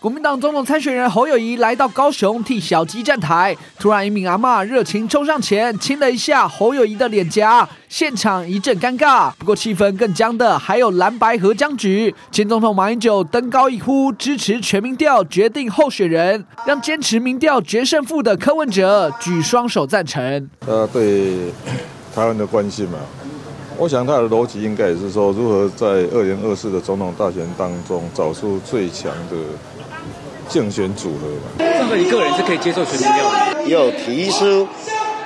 国民党总统参选人侯友宜来到高雄替小鸡站台，突然一名阿嬷热情冲上前亲了一下侯友宜的脸颊，现场一阵尴尬。不过气氛更僵的还有蓝白和僵局，前总统马英九登高一呼支持全民调决定候选人，让坚持民调决胜负的柯文哲举双手赞成。他对台湾的关心嘛，我想他的逻辑应该也是说，如何在二零二四的总统大选当中找出最强的。竞选组合吧。任何一个人是可以接受全民调的。有提出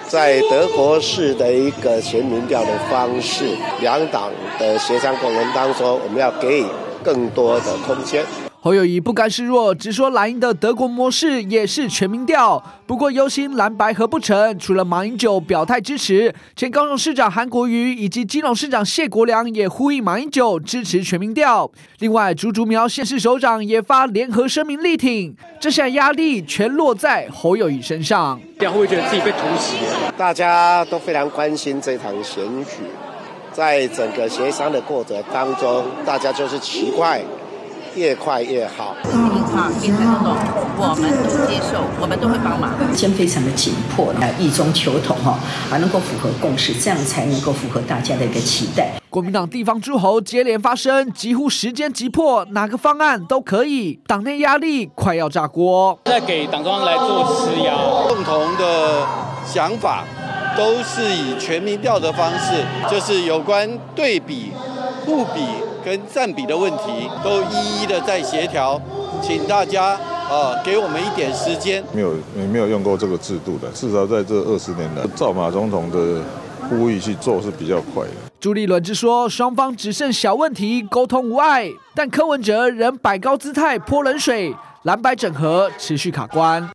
在德国式的一个全民调的方式，两党的协商过程当中，我们要给予更多的空间。侯友宜不甘示弱，直说蓝营的德国模式也是全民调。不过忧心蓝白合不成，除了马英九表态支持，前高雄市长韩国瑜以及基隆市长谢国良也呼应马英九支持全民调。另外，竹竹苗县市首长也发联合声明力挺，这下压力全落在侯友宜身上。会不会觉得自己被突袭？大家都非常关心这场选举，在整个协商的过程当中，大家就是奇怪。越快越好。嗯，好，现在都我们都接受，我们都会帮忙。先非常的紧迫，来异中求同哈，还能够符合共识，这样才能够符合大家的一个期待。国民党地方诸侯接连发生，几乎时间急迫，哪个方案都可以。党内压力快要炸锅，在给党中央来做施压。共同的想法都是以全民调的方式，就是有关对比、互比。跟占比的问题都一一的在协调，请大家啊给我们一点时间。没有，没有用过这个制度的，至少在这二十年来，照马总统的呼吁去做是比较快的。朱立伦之说，双方只剩小问题，沟通无碍，但柯文哲仍摆高姿态泼冷水，蓝白整合持续卡关。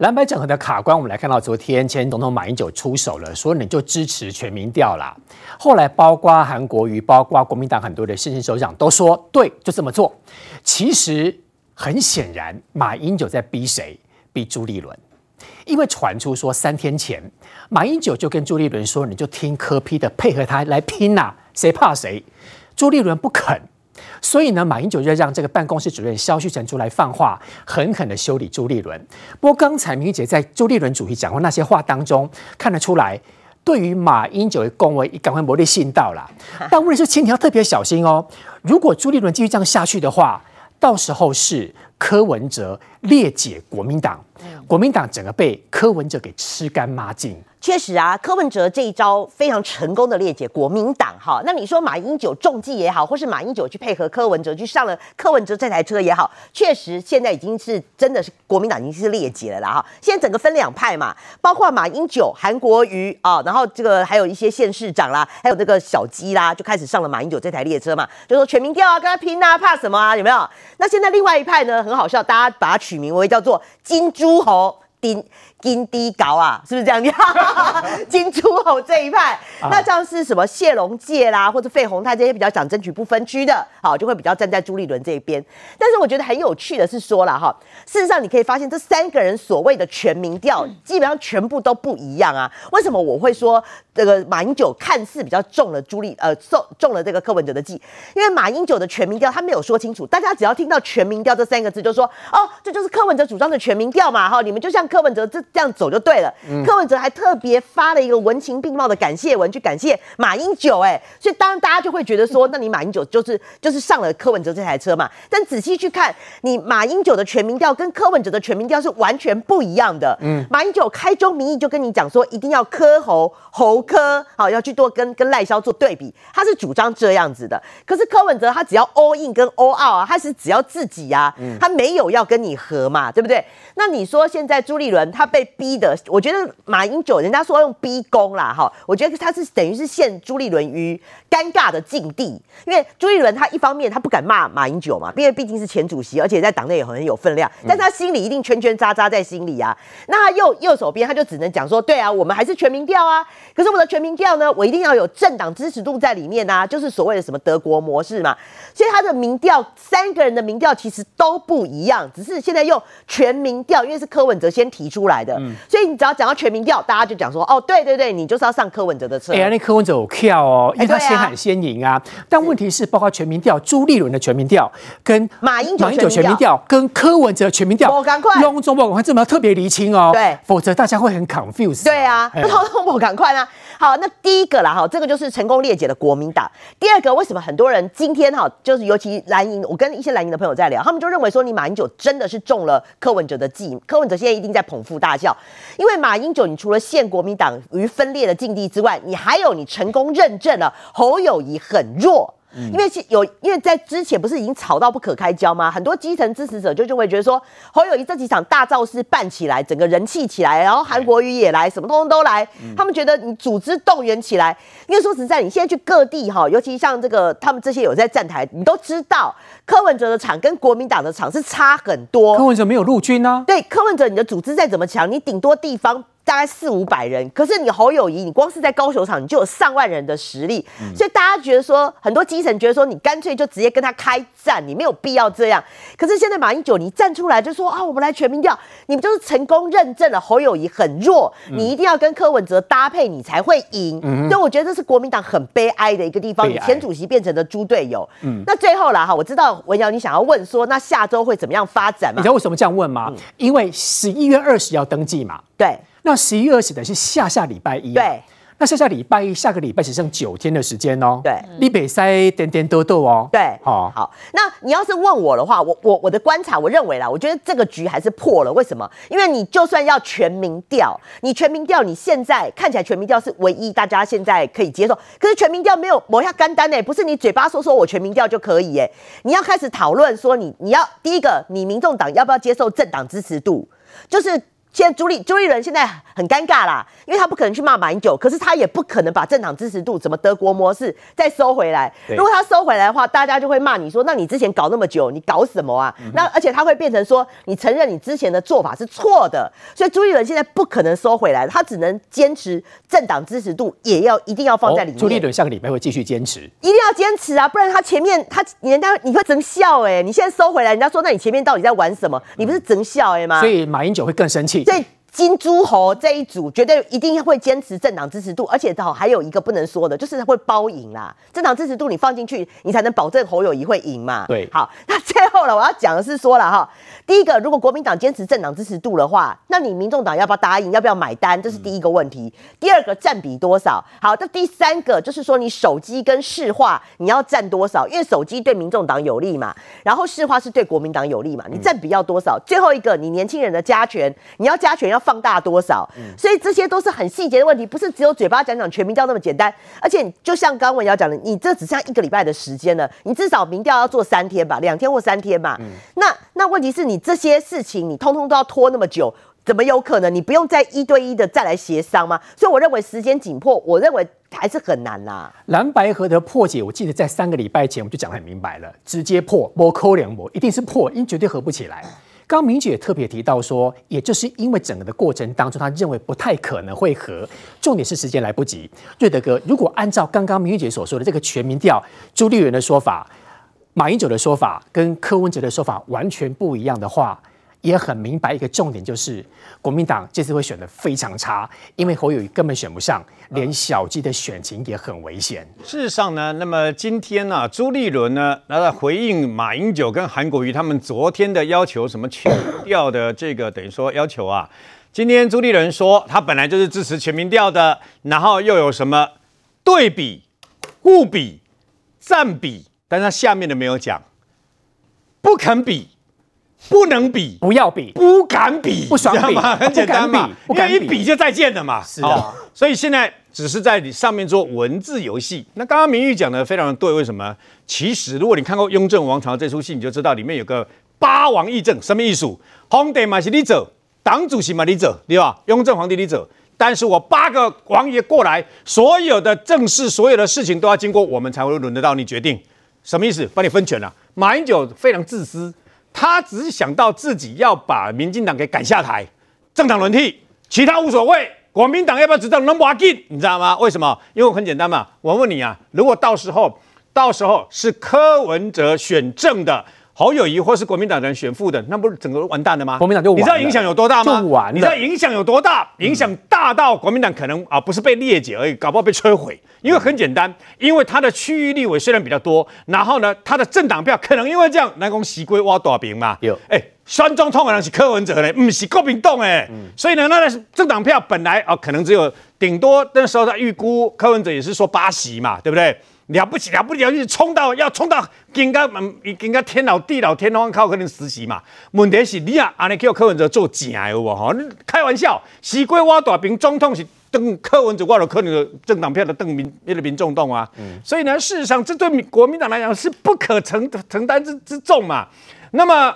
蓝白整合的卡关，我们来看到昨天前总统马英九出手了，说你就支持全民调啦。后来包括韩国瑜，包括国民党很多的县市首长都说对，就这么做。其实很显然，马英九在逼谁？逼朱立伦，因为传出说三天前马英九就跟朱立伦说，你就听柯批的，配合他来拼呐、啊，谁怕谁？朱立伦不肯。所以呢，马英九就让这个办公室主任萧旭晨出来放话，狠狠的修理朱立伦。不过刚才明玉姐在朱立伦主席讲过那些话当中，看得出来，对于马英九的恭维，赶快磨练信道了。但问题是，请你要特别小心哦。如果朱立伦继续这样下去的话，到时候是柯文哲裂解国民党，国民党整个被柯文哲给吃干抹净。确实啊，柯文哲这一招非常成功的裂解国民党哈。那你说马英九中计也好，或是马英九去配合柯文哲去上了柯文哲这台车也好，确实现在已经是真的是国民党已经是裂解了啦哈。现在整个分两派嘛，包括马英九、韩国瑜啊，然后这个还有一些县市长啦，还有这个小鸡啦，就开始上了马英九这台列车嘛，就说全民调啊，跟他拼啊，怕什么啊？有没有？那现在另外一派呢，很好笑，大家把它取名为叫做金猪猴丁。金低高啊，是不是这样子？金猪猴这一派，那像是什么谢龙介啦，或者费鸿泰这些比较想争取不分区的，好，就会比较站在朱立伦这一边。但是我觉得很有趣的是说了哈，事实上你可以发现这三个人所谓的全民调，基本上全部都不一样啊。为什么我会说这个马英九看似比较中了朱立呃中中了这个柯文哲的计？因为马英九的全民调他没有说清楚，大家只要听到全民调这三个字，就说哦，这就是柯文哲主张的全民调嘛，哈，你们就像柯文哲这。这样走就对了。嗯、柯文哲还特别发了一个文情并茂的感谢文，去感谢马英九。哎，所以当然大家就会觉得说，那你马英九就是就是上了柯文哲这台车嘛。但仔细去看，你马英九的全民调跟柯文哲的全民调是完全不一样的。嗯，马英九开宗明义就跟你讲说，一定要柯侯侯柯，好要去多跟跟赖萧做对比，他是主张这样子的。可是柯文哲他只要 all in 跟 all out 啊，他是只要自己呀、啊，他没有要跟你合嘛，对不对？那你说现在朱立伦他被逼的，我觉得马英九人家说要用逼宫啦，哈，我觉得他是等于是陷朱立伦于尴尬的境地，因为朱立伦他一方面他不敢骂马英九嘛，因为毕竟是前主席，而且在党内也很有分量，但是他心里一定圈圈扎扎在心里啊。那他右右手边他就只能讲说，对啊，我们还是全民调啊，可是我的全民调呢，我一定要有政党支持度在里面啊，就是所谓的什么德国模式嘛。所以他的民调三个人的民调其实都不一样，只是现在用全民调，因为是柯文哲先提出来的。嗯、所以你只要讲到全民调，大家就讲说，哦，对对对，你就是要上柯文哲的车。哎呀，那柯文哲有票哦，因为他先喊先赢啊。欸、但问题是，包括全民调，朱立伦的全民调，跟马英九全民调，跟柯文哲的全民调，我赶快，隆中我赶快，这么要特别厘清哦。对，否则大家会很 confused。对啊，不通通我赶快啊。好，那第一个啦，哈，这个就是成功裂解的国民党。第二个，为什么很多人今天哈，就是尤其蓝营，我跟一些蓝营的朋友在聊，他们就认为说，你马英九真的是中了柯文哲的计，柯文哲现在一定在捧腹大笑，因为马英九，你除了陷国民党于分裂的境地之外，你还有你成功认证了侯友谊很弱。因为有，因为在之前不是已经吵到不可开交吗？很多基层支持者就就会觉得说，侯友谊这几场大造势办起来，整个人气起来，然后韩国瑜也来，什么通通都来，他们觉得你组织动员起来。因为说实在，你现在去各地哈，尤其像这个他们这些有在站台，你都知道柯文哲的场跟国民党的场是差很多。柯文哲没有陆军啊？对，柯文哲你的组织再怎么强，你顶多地方。大概四五百人，可是你侯友谊，你光是在高球场，你就有上万人的实力，嗯、所以大家觉得说，很多基层觉得说，你干脆就直接跟他开战，你没有必要这样。可是现在马英九你站出来就说啊，我们来全民调，你们就是成功认证了侯友谊很弱，嗯、你一定要跟柯文哲搭配，你才会赢。嗯、所以我觉得这是国民党很悲哀的一个地方，你前主席变成了猪队友。嗯，那最后啦哈，我知道文瑶你想要问说，那下周会怎么样发展嘛？你知道为什么这样问吗？嗯、因为十一月二十要登记嘛。对。那十一月二十的是下下礼拜一，对。那下下礼拜一，下个礼拜只剩九天的时间哦。对，你别塞点点多多哦。对，好，好。那你要是问我的话，我我我的观察，我认为啦，我觉得这个局还是破了。为什么？因为你就算要全民调，你全民调，你现在看起来全民调是唯一大家现在可以接受，可是全民调没有某下干单呢，不是你嘴巴说说我全民调就可以哎，你要开始讨论说你你要第一个，你民众党要不要接受政党支持度，就是。现在朱立朱立伦现在很尴尬啦，因为他不可能去骂马英九，可是他也不可能把政党支持度怎么德国模式再收回来。如果他收回来的话，大家就会骂你说，那你之前搞那么久，你搞什么啊？嗯、那而且他会变成说，你承认你之前的做法是错的，所以朱立伦现在不可能收回来，他只能坚持政党支持度也要一定要放在里面。哦、朱立伦下个礼拜会继续坚持，一定要坚持啊，不然他前面他人家你会整笑哎、欸，你现在收回来，人家说那你前面到底在玩什么？你不是整笑哎、欸、吗？所以马英九会更生气。对。金猪猴这一组绝对一定会坚持政党支持度，而且好还有一个不能说的，就是会包赢啦。政党支持度你放进去，你才能保证侯友谊会赢嘛。对，好，那最后了，我要讲的是说了哈，第一个，如果国民党坚持政党支持度的话，那你民众党要不要答应，要不要买单，这是第一个问题。嗯、第二个占比多少？好，那第三个就是说你手机跟市话你要占多少？因为手机对民众党有利嘛，然后市话是对国民党有利嘛，你占比要多少？嗯、最后一个，你年轻人的加权，你要加权要。放大多少？所以这些都是很细节的问题，不是只有嘴巴讲讲全民调那么简单。而且就像刚刚文瑶讲的，你这只剩一个礼拜的时间了，你至少民调要做三天吧，两天或三天嘛。嗯、那那问题是你这些事情你通通都要拖那么久，怎么有可能？你不用再一对一的再来协商吗？所以我认为时间紧迫，我认为还是很难啦。蓝白合的破解，我记得在三个礼拜前我们就讲得很明白了，直接破，摸扣两摸，一定是破，因为绝对合不起来。刚明姐也特别提到说，也就是因为整个的过程当中，他认为不太可能会和，重点是时间来不及。瑞德哥，如果按照刚刚明姐所说的这个全民调，朱立伦的说法、马英九的说法跟柯文哲的说法完全不一样的话。也很明白一个重点，就是国民党这次会选得非常差，因为侯友宜根本选不上，连小鸡的选情也很危险。事实上呢，那么今天呢、啊，朱立伦呢，来回应马英九跟韩国瑜他们昨天的要求，什么全调的这个等于说要求啊，今天朱立伦说他本来就是支持全民调的，然后又有什么对比、互比、占比，但他下面的没有讲，不肯比。不能比，不要比，不敢比，不爽比，很简单嘛，不敢比，因为一比就再见了嘛。是啊，所以现在只是在你上面做文字游戏。那刚刚明玉讲的非常的对，为什么？其实如果你看过《雍正王朝》这出戏，你就知道里面有个八王议政，什么意思？皇帝嘛是你走，党主席嘛你走，对吧？雍正皇帝你走，但是我八个王爷过来，所有的政事，所有的事情都要经过我们才会轮得到你决定。什么意思？帮你分权了。马英九非常自私。他只是想到自己要把民进党给赶下台，政党轮替，其他无所谓。国民党要不要执政能不要紧，你知道吗？为什么？因为很简单嘛。我问你啊，如果到时候，到时候是柯文哲选政的，侯友谊或是国民党人选副的，那不是整个完蛋了吗？国民党就你知道影响有多大吗？就完了你知道影响有多大？影响大到国民党可能啊不是被裂解而已，搞不好被摧毁。因为很简单，因为他的区域立委虽然比较多，然后呢，他的政党票可能因为这样，南宫西归挖大饼嘛。有哎，选总统的人是柯文哲呢，不是国民党哎。所以呢，那个政党票本来啊可能只有顶多那时候他预估柯文哲也是说八席嘛，对不对？了不起了不起，要冲到要冲到，更加嗯，更加天老地老天荒靠可能实习嘛。问题是你啊，安尼叫柯文哲做正的有无吼？你开玩笑，西瓜挖大饼，总统是邓柯文哲挖了柯文哲政党票的邓民那个民众党啊。嗯、所以呢，事实上这对国民党来讲是不可承承担之之重嘛。那么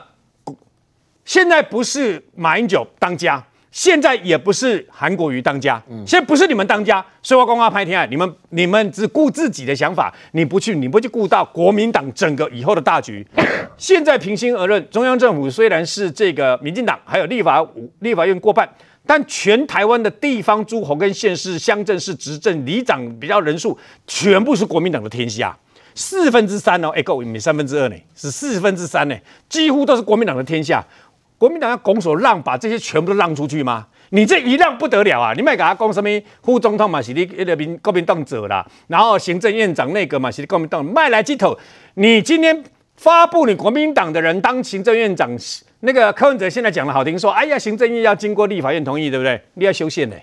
现在不是马英九当家。现在也不是韩国瑜当家，现在不是你们当家，所以我公开拍天啊，你们你们只顾自己的想法，你不去，你不去顾到国民党整个以后的大局。现在平心而论，中央政府虽然是这个民进党，还有立法立法院过半，但全台湾的地方诸侯跟县市乡镇市执政里长比较人数，全部是国民党的天下，四分之三哦，哎够没三分之二呢，是四分之三呢，几乎都是国民党的天下。国民党要拱手让，把这些全部都让出去吗？你这一让不得了啊！你卖给他讲什么副总统嘛，是你那边国民党者啦，然后行政院长那个嘛，是你国民党卖来鸡头。你今天发布你国民党的人当行政院长，那个柯文哲现在讲的好听说，哎呀，行政院要经过立法院同意，对不对？你要修宪呢，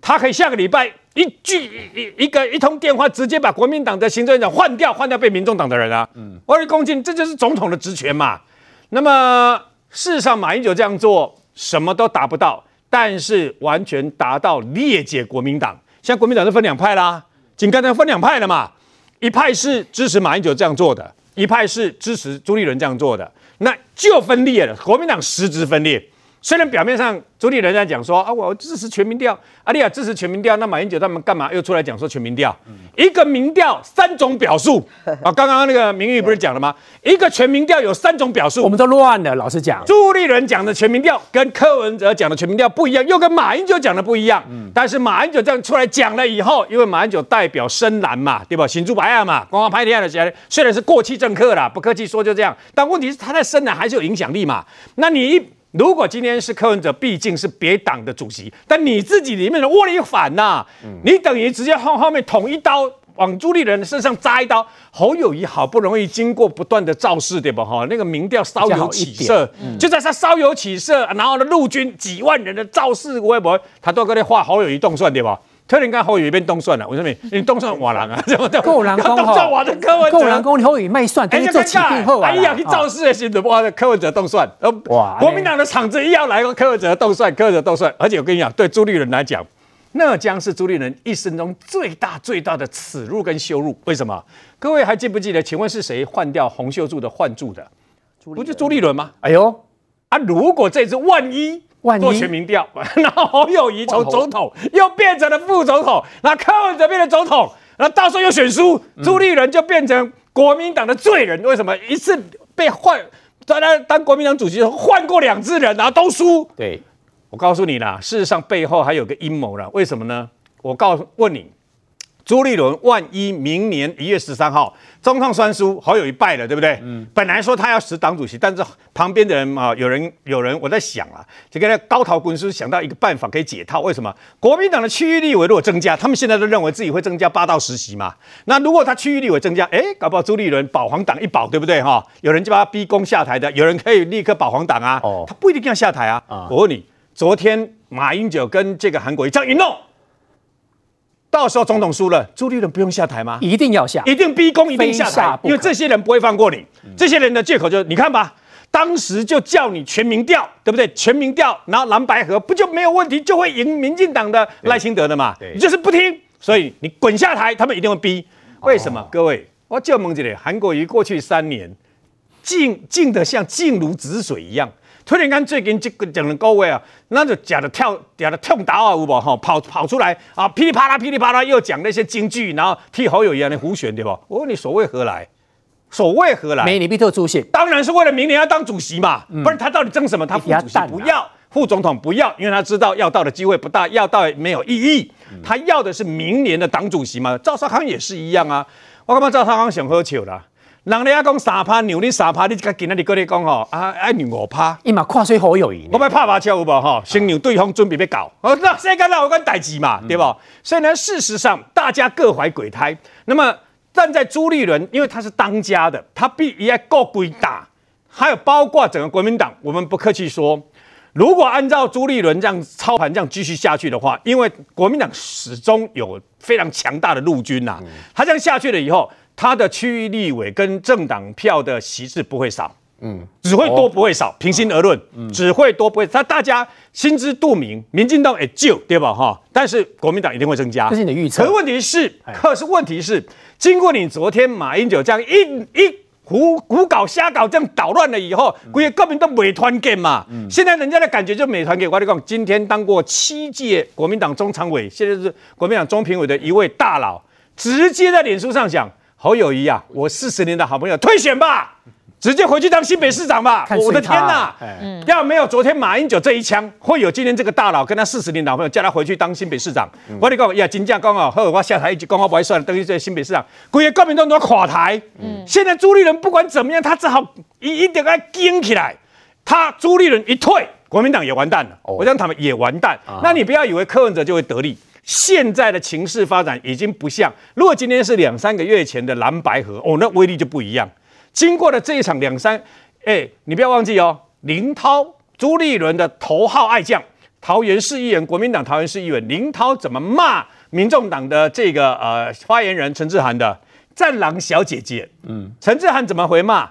他可以下个礼拜一句一一个一通电话，直接把国民党的行政院长换掉，换掉被民众党的人啊！嗯，我一恭敬，这就是总统的职权嘛。那么。事实上，马英九这样做什么都达不到，但是完全达到裂解国民党。现在国民党是分两派啦，仅刚才分两派了嘛，一派是支持马英九这样做的，一派是支持朱立伦这样做的，那就分裂了。国民党实质分裂。虽然表面上朱立伦在讲说啊，我支持全民调，阿丽亚支持全民调，那马英九他们干嘛又出来讲说全民调？嗯、一个民调三种表述啊，刚刚那个明玉不是讲了吗？一个全民调有三种表述，我们都乱了。老实讲，朱立伦讲的全民调跟柯文哲讲的全民调不一样，又跟马英九讲的不一样。嗯、但是马英九这样出来讲了以后，因为马英九代表深蓝嘛，对吧？新竹白案嘛，光光拍天的起来，虽然是过气政客啦，不客气说就这样，但问题是他在深蓝还是有影响力嘛？那你一。如果今天是柯文哲，毕竟是别党的主席，但你自己里面的窝里反呐，你等于直接后后面捅一刀，往朱立伦身上扎一刀。侯友谊好不容易经过不断的造势，对吧？哈，那个民调稍有起色，就在他稍有起色，然后呢，陆军几万人的造势微博，他都跟你画侯友谊动算，对吧？特林刚侯友宜变动算了，为什么？你动算瓦人啊？怎么的？够人工哈？够人工，你侯友宜卖算，等于做起定后啊！哎呀，去造势的时候，哇，柯文哲动算，哇！国民党的场子一要来个柯文哲动算，柯文哲动算，而且我跟你讲，对朱立伦来讲，那将是朱立伦一生中最大最大的耻辱跟羞辱。为什么？各位还记不记得？请问是谁换掉洪秀柱的换柱的？不就朱立伦吗？哎呦，啊！如果这次万一……做全民调，然后侯友谊从总统又变成了副总统，那柯文哲变成总统，然后到时候又选输，朱立伦就变成国民党的罪人。为什么一次被换，当他当国民党主席换过两次人，然后都输？对，我告诉你啦，事实上背后还有个阴谋啦。为什么呢？我告诉问你。朱立伦万一明年一月十三号中统三输，好友一败了，对不对？嗯。本来说他要辞党主席，但是旁边的人啊，有人有人我在想啊，这个高桃军师想到一个办法可以解套。为什么？国民党的区域立委如果增加，他们现在都认为自己会增加八到十席嘛。那如果他区域立委增加，哎，搞不好朱立伦保皇党一保，对不对？哈，有人就把他逼宫下台的，有人可以立刻保皇党啊。哦。他不一定要下台啊。啊。我问你，昨天马英九跟这个韩国瑜这样一弄。到时候总统输了，朱立伦不用下台吗？一定要下，一定逼宫，一定下台，因为这些人不会放过你。嗯、这些人的借口就是，你看吧，当时就叫你全民调，对不对？全民调，然后蓝白合不就没有问题，就会赢民进党的赖清德的嘛？你就是不听，所以你滚下台，他们一定会逼。为什么？哦、各位，我就问这里，韩国瑜过去三年，静静得像静如止水一样。突然间最近这个两个位啊，那就假的跳，假的跳打啊，有无哈？跑跑出来啊，噼里啪啦，噼里啪啦，又讲那些京剧，然后替好友一样的胡旋，对不？我问你，所谓何来？所谓何来？梅里比特出现，当然是为了明年要当主席嘛。嗯、不然他到底争什么？他副主席不要，副总统不要，因为他知道要到的机会不大，要到没有意义。他要的是明年的党主席嘛。赵少康也是一样啊。我干嘛赵少康想喝酒了？人家讲三趴，牛你三趴，你今仔日跟你讲吼，啊爱牛五趴，伊嘛跨水好友谊。我咪拍麻将有无吼？先让对方准备要搞，哦，那世界哪有关代志嘛，对不？嗯、所以呢，事实上大家各怀鬼胎。那么站在朱立伦，因为他是当家的，他必须要够鬼打。还有包括整个国民党，我们不客气说，如果按照朱立伦这样操盘这样继续下去的话，因为国民党始终有非常强大的陆军呐、啊，他这样下去了以后。他的区域立委跟政党票的席次不会少，嗯，只会多不会少。平心而论，嗯，只会多不会。他大家心知肚明，民进党也就对吧？哈，但是国民党一定会增加。这是你的预测。可是问题是，可是问题是，经过你昨天马英九这样一一胡胡搞瞎搞这样捣乱了以后，估计国民党美团给嘛。现在人家的感觉就美团给我跟你讲，今天当过七届国民党中常委，现在是国民党中评委的一位大佬，直接在脸书上讲。侯友谊啊，我四十年的好朋友，退选吧，直接回去当新北市长吧。我的天哪！嗯、要没有昨天马英九这一枪，会有今天这个大佬跟他四十年的好朋友叫他回去当新北市长。嗯、我跟你讲，呀，金价刚好，后我下台一句，讲话不会算，等于这新北市长，估计国民党都要垮台。嗯、现在朱立伦不管怎么样，他只好一一定要硬起来。他朱立伦一退，国民党也完蛋了。哦、我讲他们也完蛋。啊、那你不要以为柯文哲就会得利。现在的情势发展已经不像，如果今天是两三个月前的蓝白河，哦，那威力就不一样。经过了这一场两三，哎，你不要忘记哦，林涛、朱立伦的头号爱将，桃园市议员，国民党桃园市议员林涛怎么骂民众党的这个呃发言人陈志涵的战狼小姐姐？嗯，陈志涵怎么回骂？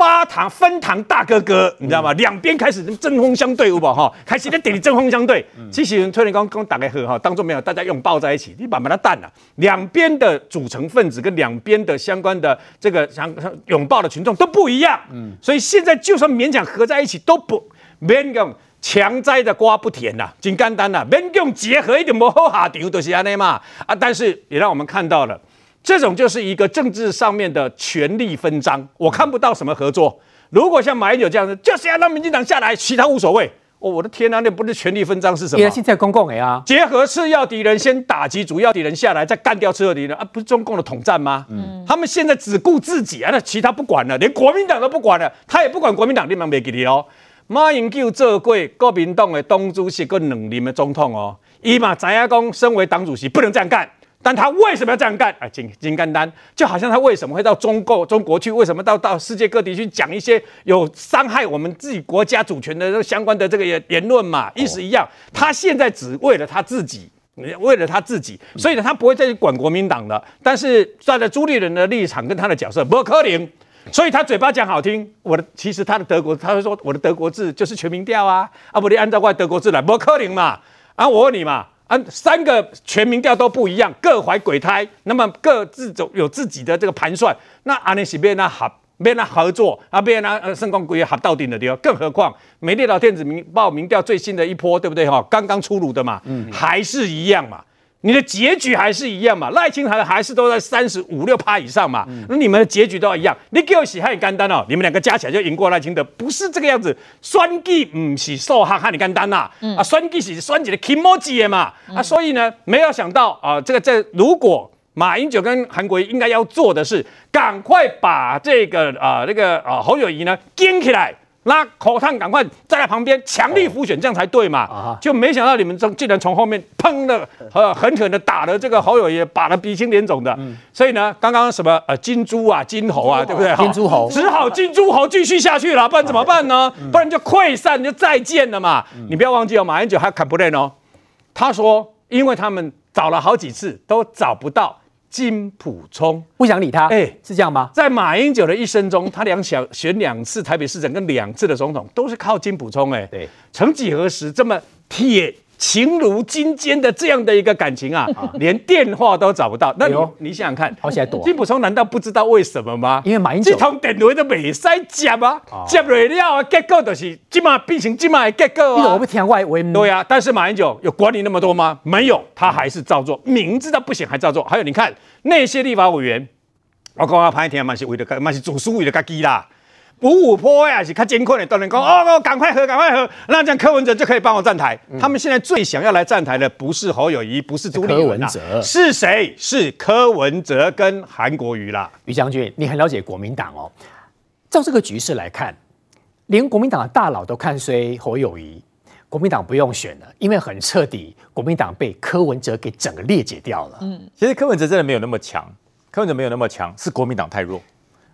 发糖分糖大哥哥，你知道吗？两边开始针锋相对，有无哈？开始在点针锋相对。机器人推你刚刚打开喝哈，当中没有，大家拥抱在一起，你把把它淡了。两边的组成分子跟两边的相关的这个想拥抱的群众都不一样。嗯，所以现在就算勉强合在一起，都不勉强强摘的瓜不甜呐，真简单呐，勉强结合一点不好下场，都是安尼嘛。啊，但是也让我们看到了。这种就是一个政治上面的权力分赃，我看不到什么合作。如果像马英九这样子，就是要让民进党下来，其他无所谓。哦，我的天哪，那不是权力分赃是什么？现在公共啊，结合次要敌人，先打击主要敌人下来，再干掉次要敌人啊，不是中共的统战吗？嗯，他们现在只顾自己啊，那其他不管了，连国民党都不管了，他也不管国民党，你们没给你哦。马英九做过国民党的党主席跟两任的总统哦，伊嘛知影讲，身为党主席不能这样干。但他为什么要这样干？啊，金金刚丹就好像他为什么会到中国中国去？为什么到到世界各地去讲一些有伤害我们自己国家主权的相关的这个言言论嘛？意思一样，他现在只为了他自己，为了他自己，所以呢，他不会再去管国民党了。但是站在朱立伦的立场跟他的角色不可能，所以他嘴巴讲好听，我的其实他的德国，他会说我的德国字就是全民调啊，啊不，你按照我的德国字来，不可能嘛？啊，我问你嘛？啊，三个全民调都不一样，各怀鬼胎，那么各自走有自己的这个盘算。那安尼是变那合，变那合作，啊变那呃圣光鬼合到顶的地方。更何况美丽岛电子民报民调最新的一波，对不对哈？刚刚出炉的嘛，嗯，还是一样嘛。你的结局还是一样嘛？赖清德还是都在三十五六趴以上嘛？那、嗯、你们的结局都要一样。你给我洗汉干单哦，你们两个加起来就赢过赖清德，不是这个样子。选举不是数学很简单呐，啊，选举是选举的 kimochi 嘛，啊，所以呢，没有想到啊，这个这、如果马英九跟韩国瑜应该要做的是，赶快把这个啊那个啊侯友宜呢顶起来。那口烫赶快站在旁边强力辅选，这样才对嘛？哦、就没想到你们从竟然从后面砰的呃狠狠的打了这个侯友也，打得鼻青脸肿的。嗯、所以呢，刚刚什么呃金猪啊金猴啊，对不对？金猪猴只好金猪猴继续下去了，不然怎么办呢？嗯、不然就溃散就再见了嘛。嗯、你不要忘记哦，马英九还砍不练哦。他说，因为他们找了好几次都找不到。金溥聪不想理他，哎、欸，是这样吗？在马英九的一生中，他两小选两次台北市长跟两次的总统，都是靠金溥聪，哎，对，曾几何时这么铁。情如金坚的这样的一个感情啊，连电话都找不到。那你你想想看。金普聪难道不知道为什么吗？因为马英九这通电话都未使接啊，接不了啊，结果就是今嘛变成今嘛的结果啊。我不听外围。对啊，但是马英九有管理那么多吗？没有，他还是照做，明知道不行还照做。还有你看那些立法委员，我刚刚拍一天嘛是为了干嘛是主书为了自己啦。五五坡呀，是较艰困的，都能讲哦哦，赶快喝，赶快喝，那这样柯文哲就可以帮我站台。嗯、他们现在最想要来站台的不是侯友谊，不是朱立文哲，是谁？是柯文哲跟韩国瑜啦。于将军，你很了解国民党哦。照这个局势来看，连国民党的大佬都看衰侯友谊，国民党不用选了，因为很彻底，国民党被柯文哲给整个裂解掉了。嗯，其实柯文哲真的没有那么强，柯文哲没有那么强，是国民党太弱。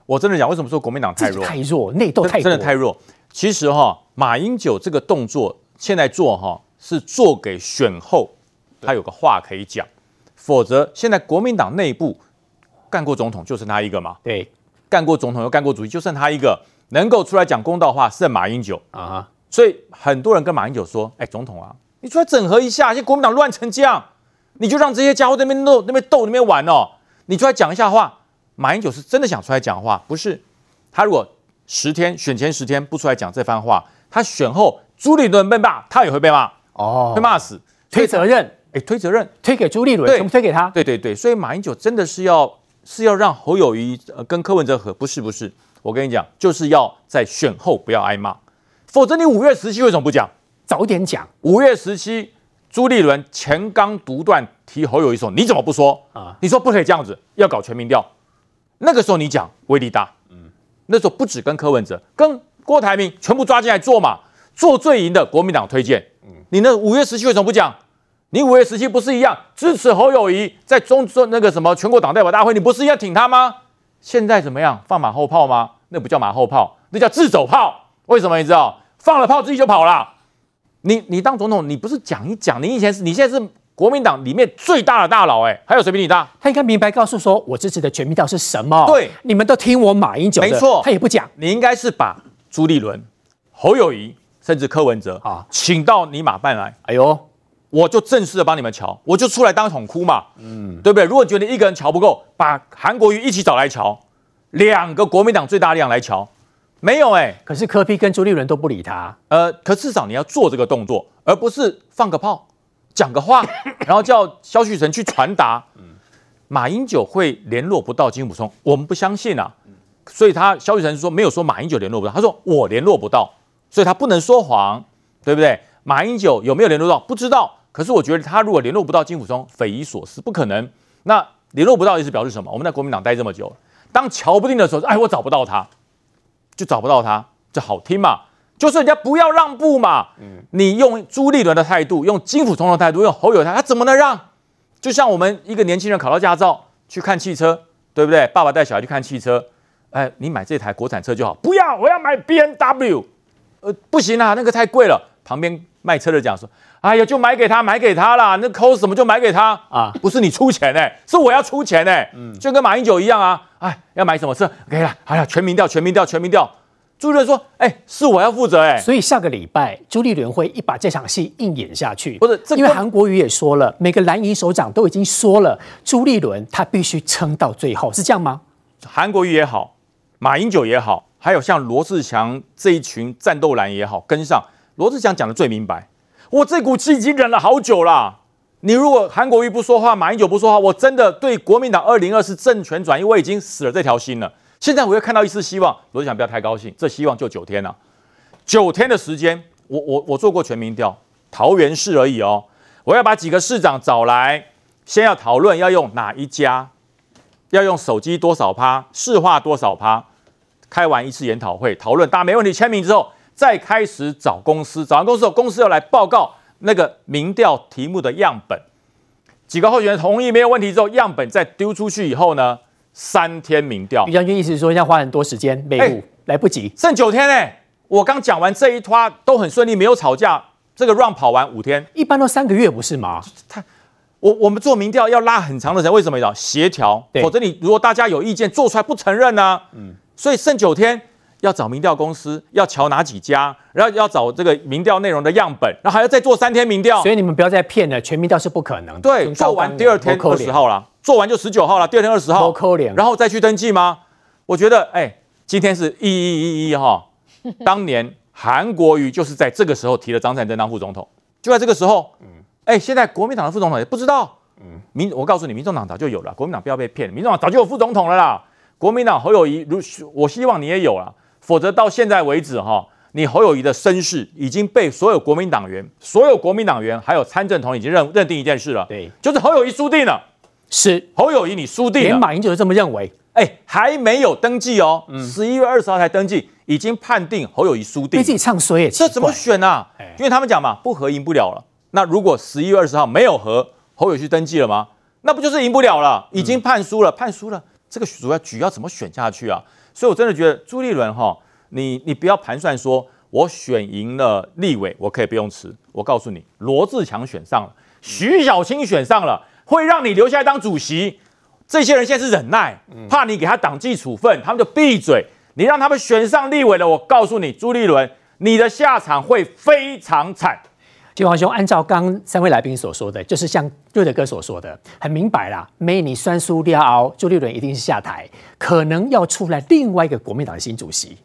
我真的讲，为什么说国民党太弱？太弱，内斗太真的太弱。其实哈，马英九这个动作现在做哈，是做给选后他有个话可以讲。否则，现在国民党内部干过总统就剩他一个嘛？对，干过总统又干过主席就剩他一个，能够出来讲公道话是马英九啊。所以很多人跟马英九说：“哎，总统啊，你出来整合一下，现在国民党乱成这样，你就让这些家伙在那边斗、那边斗、那边玩哦，你出来讲一下话。”马英九是真的想出来讲话，不是？他如果十天选前十天不出来讲这番话，他选后朱立伦被骂，他也会被骂哦，被骂死，推责任，哎，推责任，推给朱立伦，全部推给他。对对对，所以马英九真的是要是要让侯友谊跟柯文哲和，不是不是，我跟你讲，就是要在选后不要挨骂，否则你五月十七为什么不讲？早点讲，五月十七朱立伦前刚独断提侯友谊说，你怎么不说啊？你说不可以这样子，要搞全民调。那个时候你讲威力大，嗯，那时候不止跟柯文哲，跟郭台铭全部抓进来做嘛，做最赢的国民党推荐，嗯，你那五月十七为什么不讲？你五月十七不是一样支持侯友宜在中中那个什么全国党代表大会，你不是一样挺他吗？现在怎么样？放马后炮吗？那不叫马后炮，那叫自走炮。为什么你知道？放了炮自己就跑了。你你当总统，你不是讲一讲？你以前是你现在是。国民党里面最大的大佬，哎，还有谁比你大？他应该明白告诉说，我支持的全民调是什么？对，你们都听我马英九的，没错，他也不讲。你应该是把朱立伦、侯友谊，甚至柯文哲啊，请到你马办来。哎呦，我就正式的帮你们瞧，我就出来当桶哭嘛，嗯，对不对？如果觉得一个人瞧不够，把韩国瑜一起找来瞧，两个国民党最大力量来瞧，没有哎、欸。可是柯批跟朱立伦都不理他，呃，可至少你要做这个动作，而不是放个炮。讲个话，然后叫萧旭晨去传达。马英九会联络不到金溥聪，我们不相信啊。所以他萧旭晨说没有说马英九联络不到，他说我联络不到，所以他不能说谎，对不对？马英九有没有联络到？不知道。可是我觉得他如果联络不到金溥聪，匪夷所思，不可能。那联络不到意思表示什么？我们在国民党待这么久，当瞧不定的时候，哎，我找不到他，就找不到他，这好听嘛。就是人家不要让步嘛，嗯，你用朱立伦的态度，用金溥聪的态度，用侯友宜，他怎么能让？就像我们一个年轻人考到驾照去看汽车，对不对？爸爸带小孩去看汽车，哎，你买这台国产车就好，不要，我要买 B N W 呃，不行啊，那个太贵了。旁边卖车的讲说，哎呀，就买给他，买给他啦，那抠什么就买给他啊，不是你出钱哎、欸，是我要出钱哎、欸，嗯，就跟马英九一样啊，哎，要买什么车，可以了，好了，全民调，全民调，全民调。朱立伦说：“哎、欸，是我要负责哎、欸，所以下个礼拜朱立伦会一把这场戏硬演下去。不是，这、因为韩国瑜也说了，每个蓝营首长都已经说了，朱立伦他必须撑到最后，是这样吗？韩国瑜也好，马英九也好，还有像罗志祥这一群战斗蓝也好，跟上。罗志祥讲的最明白，我这股气已经忍了好久了。你如果韩国瑜不说话，马英九不说话，我真的对国民党二零二四政权转移，我已经死了这条心了。”现在我又看到一丝希望，罗志祥不要太高兴，这希望就九天了，九天的时间，我我我做过全民调，桃园市而已哦，我要把几个市长找来，先要讨论要用哪一家，要用手机多少趴，市话多少趴，开完一次研讨会讨论，大家没问题签名之后，再开始找公司，找完公司后，公司要来报告那个民调题目的样本，几个候选人同意没有问题之后，样本再丢出去以后呢？三天民调，于将军意思是说要花很多时间，没、欸、来不及，剩九天呢、欸。我刚讲完这一趴都很顺利，没有吵架，这个 run 跑完五天，一般都三个月不是吗？他，我我们做民调要拉很长的时间，为什么要协调？否则你如果大家有意见做出来不承认呢、啊？嗯，所以剩九天。要找民调公司，要瞧哪几家，然后要找这个民调内容的样本，然后还要再做三天民调。所以你们不要再骗了，全民调是不可能的。对，做完第二天二十号了，做完就十九号了，第二天二十号，然后再去登记吗？我觉得，哎，今天是一一一一哈，当年韩国瑜就是在这个时候提了张善政当副总统，就在这个时候，嗯，哎，现在国民党的副总统也不知道，嗯，民我告诉你，民众党早就有了，国民党不要被骗，民众党早就有副总统了啦，国民党侯友宜，如我希望你也有了。否则到现在为止哈，你侯友谊的身世已经被所有国民党员、所有国民党员还有参政党已经认认定一件事了，对，就是侯友谊输定了。是侯友谊你输定了，连马英九都这么认为。哎，还没有登记哦，十一月二十号才登记，已经判定侯友谊输定，你自己唱衰，这怎么选啊？因为他们讲嘛，不合赢不了了。那如果十一月二十号没有和，侯友宜登记了吗？那不就是赢不了了？已经判输了，判输了，这个主要局要怎么选下去啊？所以我真的觉得朱立伦哈，你你不要盘算说我选赢了立委，我可以不用辞。我告诉你，罗志强选上了，徐小清选上了，会让你留下来当主席。这些人现在是忍耐，怕你给他党纪处分，他们就闭嘴。你让他们选上立委了，我告诉你，朱立伦，你的下场会非常惨。金黄兄，按照刚三位来宾所说的，就是像瑞德哥所说的，很明白啦。没你酸苏利奥，朱立伦一定是下台，可能要出来另外一个国民党的新主席。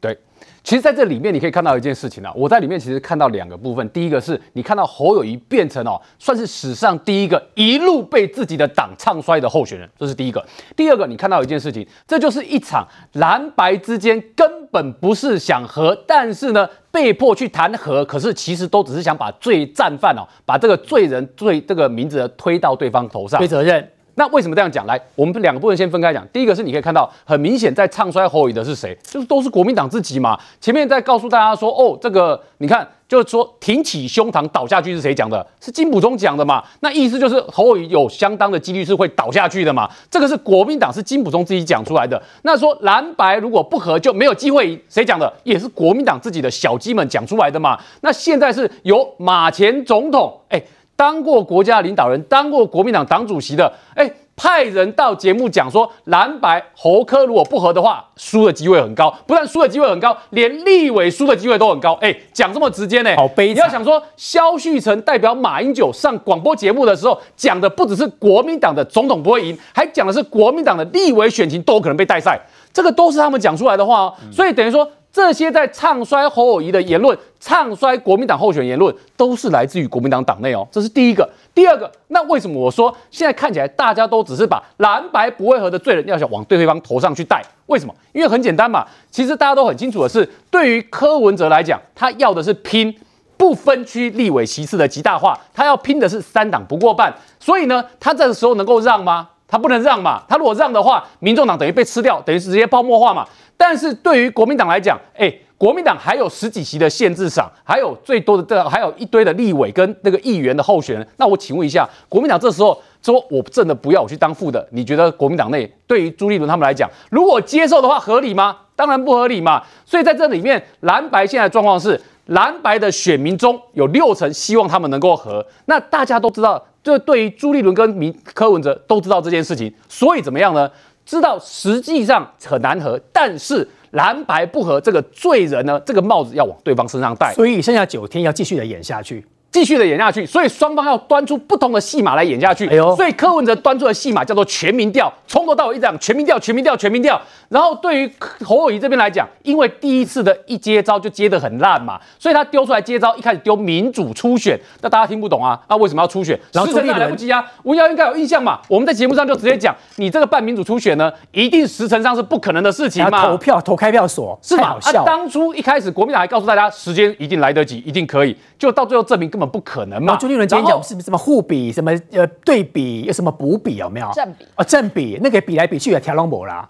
对。其实，在这里面你可以看到一件事情啊，我在里面其实看到两个部分。第一个是你看到侯友谊变成哦，算是史上第一个一路被自己的党唱衰的候选人，这是第一个。第二个，你看到一件事情，这就是一场蓝白之间根本不是想和，但是呢被迫去谈和，可是其实都只是想把罪战犯哦，把这个罪人罪这个名字推到对方头上，推责任。那为什么这样讲？来，我们两个部分先分开讲。第一个是你可以看到，很明显在唱衰侯友的是谁？就是都是国民党自己嘛。前面在告诉大家说，哦，这个你看，就是说挺起胸膛倒下去是谁讲的？是金溥聪讲的嘛？那意思就是侯友有相当的几率是会倒下去的嘛？这个是国民党是金溥聪自己讲出来的。那说蓝白如果不合就没有机会，谁讲的？也是国民党自己的小鸡们讲出来的嘛？那现在是由马前总统，哎。当过国家领导人，当过国民党党主席的，哎，派人到节目讲说，蓝白侯科如果不合的话，输的机会很高。不但输的机会很高，连立委输的机会都很高。哎，讲这么直接呢？好悲。你要想说，萧旭成代表马英九上广播节目的时候，讲的不只是国民党的总统不会赢，还讲的是国民党的立委选情都可能被带赛。这个都是他们讲出来的话哦。所以等于说。这些在唱衰侯友谊的言论，唱衰国民党候选言论，都是来自于国民党党内哦。这是第一个。第二个，那为什么我说现在看起来大家都只是把蓝白不会合的罪人要想往对方头上去戴？为什么？因为很简单嘛。其实大家都很清楚的是，对于柯文哲来讲，他要的是拼不分区立委席次的极大化，他要拼的是三党不过半。所以呢，他这个时候能够让吗？他不能让嘛。他如果让的话，民众党等于被吃掉，等于是直接泡沫化嘛。但是对于国民党来讲，哎，国民党还有十几席的县市长，还有最多的这还有一堆的立委跟那个议员的候选人。那我请问一下，国民党这时候说我真的不要我去当副的，你觉得国民党内对于朱立伦他们来讲，如果接受的话合理吗？当然不合理嘛。所以在这里面，蓝白现在的状况是，蓝白的选民中有六成希望他们能够和。那大家都知道，这对于朱立伦跟民柯文哲都知道这件事情，所以怎么样呢？知道实际上很难合，但是蓝白不合这个罪人呢，这个帽子要往对方身上戴，所以剩下九天要继续的演下去。继续的演下去，所以双方要端出不同的戏码来演下去。哎呦，所以柯文哲端出的戏码叫做全民调，从头到尾一直讲全民调，全民调，全民调。然后对于侯友谊这边来讲，因为第一次的一接招就接得很烂嘛，所以他丢出来接招，一开始丢民主初选，那大家听不懂啊，那为什么要初选？然后时辰上来不及啊，吴耀应该有印象嘛，我们在节目上就直接讲，你这个办民主初选呢，一定时辰上是不可能的事情嘛，投票投开票所是吧？啊，当初一开始国民党还告诉大家时间一定来得及，一定可以，就到最后证明根本不可能嘛。朱立伦今天讲是什么互比，什么呃对比，有什么补比有没有？正比啊，正比，那个比来比去也调拢无啦。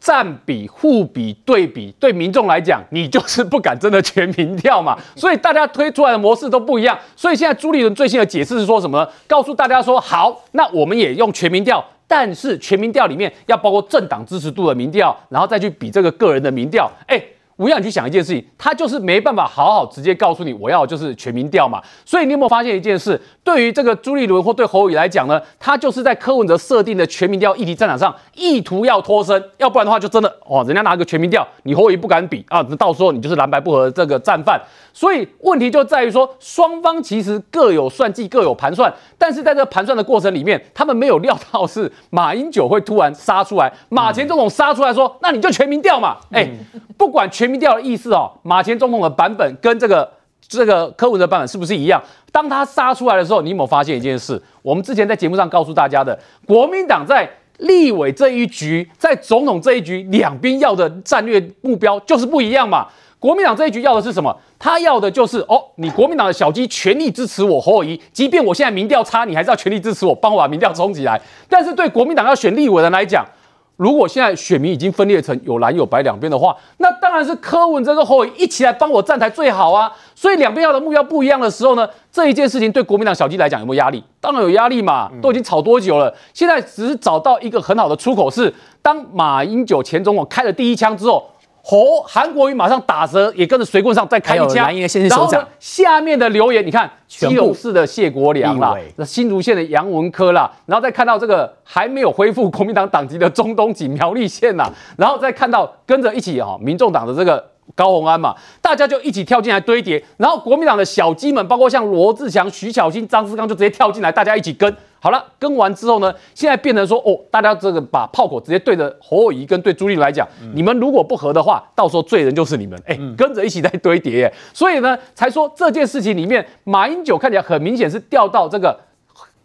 占比、互比、对比，对民众来讲，你就是不敢真的全民调嘛。所以大家推出来的模式都不一样。所以现在朱立伦最新的解释是说什么呢？告诉大家说，好，那我们也用全民调，但是全民调里面要包括政党支持度的民调，然后再去比这个个人的民调。哎。我让你去想一件事情，他就是没办法好好直接告诉你，我要就是全民调嘛。所以你有没有发现一件事？对于这个朱立伦或对侯友来讲呢，他就是在柯文哲设定的全民调议题战场上，意图要脱身，要不然的话就真的哦，人家拿个全民调，你侯友不敢比啊，那到时候你就是蓝白不合这个战犯。所以问题就在于说，双方其实各有算计，各有盘算，但是在这盘算的过程里面，他们没有料到是马英九会突然杀出来，马前总统杀出来说，那你就全民调嘛，哎，不管全。民调的意思哦，马前总统的版本跟这个这个柯文哲版本是不是一样？当他杀出来的时候，你有没有发现一件事？我们之前在节目上告诉大家的，国民党在立委这一局，在总统这一局，两边要的战略目标就是不一样嘛。国民党这一局要的是什么？他要的就是哦，你国民党的小鸡全力支持我侯友宜，即便我现在民调差，你还是要全力支持我，帮我把民调冲起来。但是对国民党要选立委的人来讲，如果现在选民已经分裂成有蓝有白两边的话，那当然是柯文哲跟侯友一起来帮我站台最好啊。所以两边要的目标不一样的时候呢，这一件事情对国民党小弟来讲有没有压力？当然有压力嘛，都已经吵多久了？现在只是找到一个很好的出口，是当马英九前总统开了第一枪之后。侯韩国瑜马上打折，也跟着随棍上再开一枪。然后呢，下面的留言，你看基隆市的谢国良啦，新竹县的杨文科啦，然后再看到这个还没有恢复国民党党籍的中东锦苗栗县啦，然后再看到跟着一起哈，民众党的这个高鸿安嘛，大家就一起跳进来堆叠，然后国民党的小鸡们，包括像罗志祥、徐巧芯、张志刚，就直接跳进来，大家一起跟。好了，跟完之后呢，现在变成说哦，大家这个把炮口直接对着侯友谊跟对朱立伦来讲，嗯、你们如果不和的话，到时候罪人就是你们，哎、欸，跟着一起在堆叠，所以呢，才说这件事情里面，马英九看起来很明显是掉到这个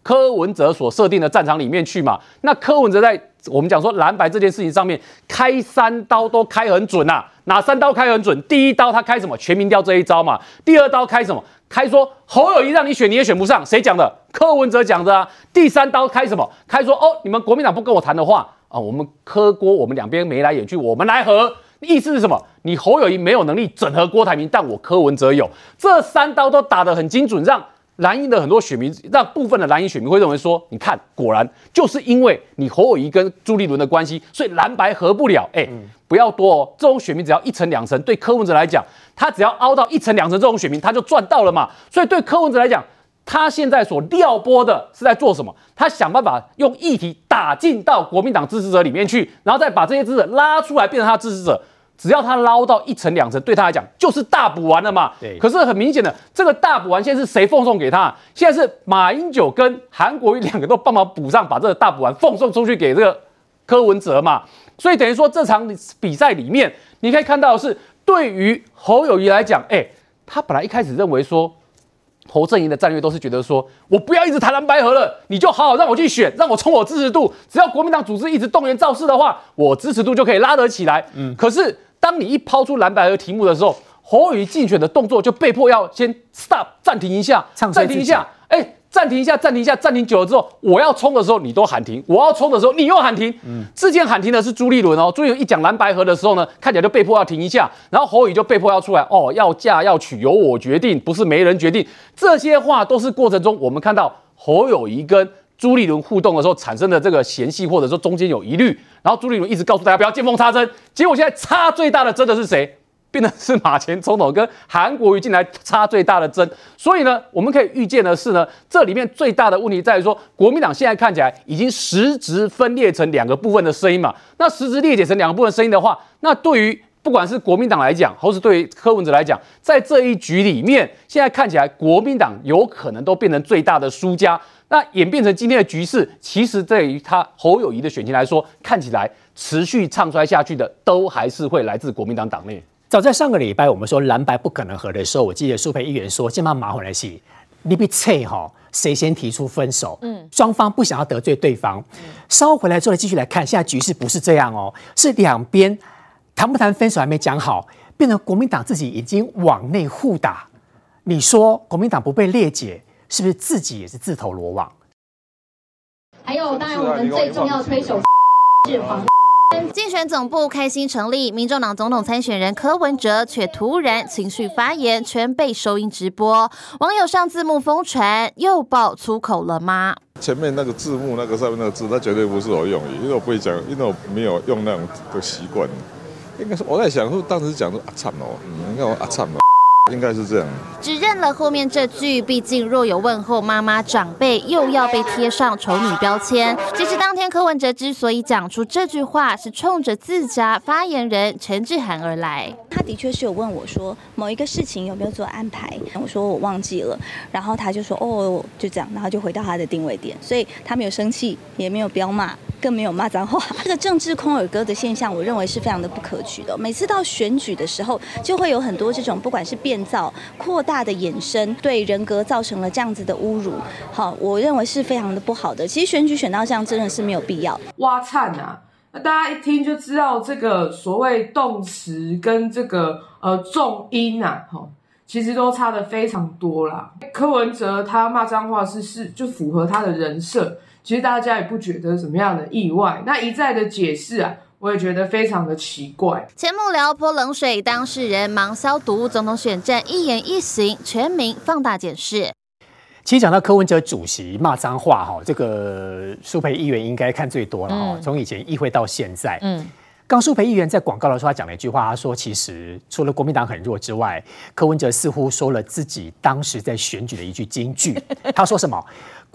柯文哲所设定的战场里面去嘛。那柯文哲在我们讲说蓝白这件事情上面开三刀都开很准、啊，哪三刀开很准？第一刀他开什么？全民调这一招嘛。第二刀开什么？开说侯友宜让你选你也选不上，谁讲的？柯文哲讲的啊。第三刀开什么？开说哦，你们国民党不跟我谈的话啊，我们柯郭我们两边眉来眼去，我们来和。意思是什么？你侯友宜没有能力整合郭台铭，但我柯文哲有。这三刀都打得很精准，让蓝营的很多选民，让部分的蓝营选民会认为说，你看，果然就是因为你侯友谊跟朱立伦的关系，所以蓝白合不了。哎、欸，不要多哦，这种选民只要一层两层，对柯文哲来讲。他只要凹到一层两层这种选民，他就赚到了嘛。所以对柯文哲来讲，他现在所撩拨的是在做什么？他想办法用议题打进到国民党支持者里面去，然后再把这些支持者拉出来变成他支持者。只要他捞到一层两层，对他来讲就是大补完了嘛。对。可是很明显的，这个大补完现在是谁奉送给他？现在是马英九跟韩国瑜两个都帮忙补上，把这个大补完奉送出去给这个柯文哲嘛。所以等于说这场比赛里面，你可以看到的是。对于侯友谊来讲，哎，他本来一开始认为说，侯阵营的战略都是觉得说，我不要一直谈蓝白合了，你就好好让我去选，让我冲我支持度，只要国民党组织一直动员造势的话，我支持度就可以拉得起来。嗯，可是当你一抛出蓝白合题目的时候，侯友宜竞选的动作就被迫要先 stop 暂停一下，暂停一下，哎。暂停一下，暂停一下，暂停久了之后，我要冲的时候你都喊停，我要冲的时候你又喊停。嗯，之前喊停的是朱立伦哦，朱立伦一讲蓝白合的时候呢，看起来就被迫要停一下，然后侯友宜就被迫要出来哦，要嫁要娶由我决定，不是没人决定。这些话都是过程中我们看到侯友谊跟朱立伦互动的时候产生的这个嫌隙，或者说中间有疑虑，然后朱立伦一直告诉大家不要见缝插针，结果现在插最大的针的是谁？变的是马前总统跟韩国瑜进来插最大的针，所以呢，我们可以预见的是呢，这里面最大的问题在于说，国民党现在看起来已经实质分裂成两个部分的声音嘛。那实质裂解成两个部分声音的话，那对于不管是国民党来讲，或是对于柯文哲来讲，在这一局里面，现在看起来国民党有可能都变成最大的输家。那演变成今天的局势，其实对于他侯友谊的选情来说，看起来持续唱衰下去的，都还是会来自国民党党内。早在上个礼拜，我们说蓝白不可能合的时候，我记得苏培议员说：“先把麻回来洗，你别切哈，谁先提出分手？嗯，双方不想要得罪对方。稍回来之后，继续来看，现在局势不是这样哦，是两边谈不谈分手还没讲好，变成国民党自己已经往内互打。你说国民党不被列解，是不是自己也是自投罗网？还有，当然我们最重要推手是黄。”竞选总部开心成立，民众党总统参选人柯文哲却突然情绪发言，全被收音直播。网友上字幕疯传，又爆粗口了吗？前面那个字幕，那个上面那个字，它绝对不是我用语，因为我不会讲，因为我没有用那种的习惯。应该是我在想，说当时讲说啊惨哦，你看我啊惨哦。应该是这样，只认了后面这句，毕竟若有问候妈妈长辈，又要被贴上丑女标签。其实当天柯文哲之所以讲出这句话，是冲着自家发言人陈志涵而来。他的确是有问我说，某一个事情有没有做安排，我说我忘记了，然后他就说哦，就这样，然后就回到他的定位点，所以他没有生气，也没有彪骂。更没有骂脏话。这个政治空耳哥的现象，我认为是非常的不可取的。每次到选举的时候，就会有很多这种不管是变造、扩大的衍生，对人格造成了这样子的侮辱。好，我认为是非常的不好的。其实选举选到这样，真的是没有必要。挖灿啊！那大家一听就知道，这个所谓动词跟这个呃重音啊，哈。其实都差得非常多啦。柯文哲他骂脏话是是就符合他的人设，其实大家也不觉得什么样的意外。那一再的解释啊，我也觉得非常的奇怪。前幕僚泼冷水，当事人忙消毒，总统选战一言一行，全民放大检视。其实讲到柯文哲主席骂脏话，哈，这个苏培议员应该看最多了哈。从以前议会到现在，嗯。刚苏培议员在广告的时候，他讲了一句话，他说：“其实除了国民党很弱之外，柯文哲似乎说了自己当时在选举的一句金句。他说什么？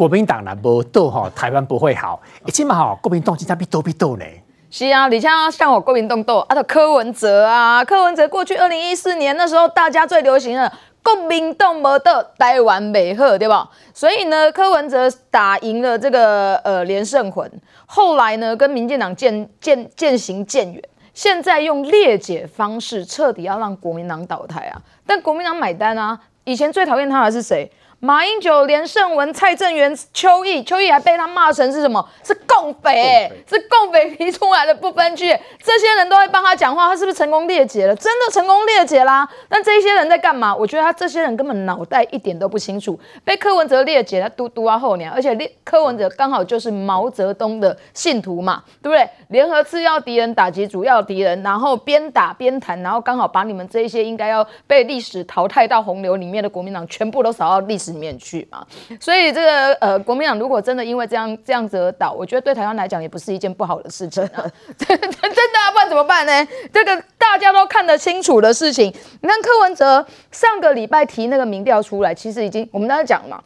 国民党呢无斗哈，台湾不会好。起码哈，国民党经常比斗比斗呢。是啊，你像像我国民党斗，啊，就柯文哲啊，柯文哲过去二零一四年那时候，大家最流行的。”国民党没得台湾美好，对吧？所以呢，柯文哲打赢了这个呃连胜魂，后来呢跟民进党渐渐渐行渐远，现在用裂解方式彻底要让国民党倒台啊！但国民党买单啊！以前最讨厌他的是谁？马英九、连胜文、蔡正元、邱毅，邱毅还被他骂成是什么？是共匪、欸，是共匪提出来的不分区，这些人都会帮他讲话，他是不是成功裂解了？真的成功裂解啦！但这些人在干嘛？我觉得他这些人根本脑袋一点都不清楚，被柯文哲裂解，他嘟嘟啊后娘，而且列柯文哲刚好就是毛泽东的信徒嘛，对不对？联合次要敌人打击主要敌人，然后边打边谈，然后刚好把你们这一些应该要被历史淘汰到洪流里面的国民党全部都扫到历史。里面去嘛，所以这个呃，国民党如果真的因为这样这样子而倒，我觉得对台湾来讲也不是一件不好的事情啊，真的啊，不然怎么办呢？这个大家都看得清楚的事情，你看柯文哲上个礼拜提那个民调出来，其实已经我们刚才讲嘛，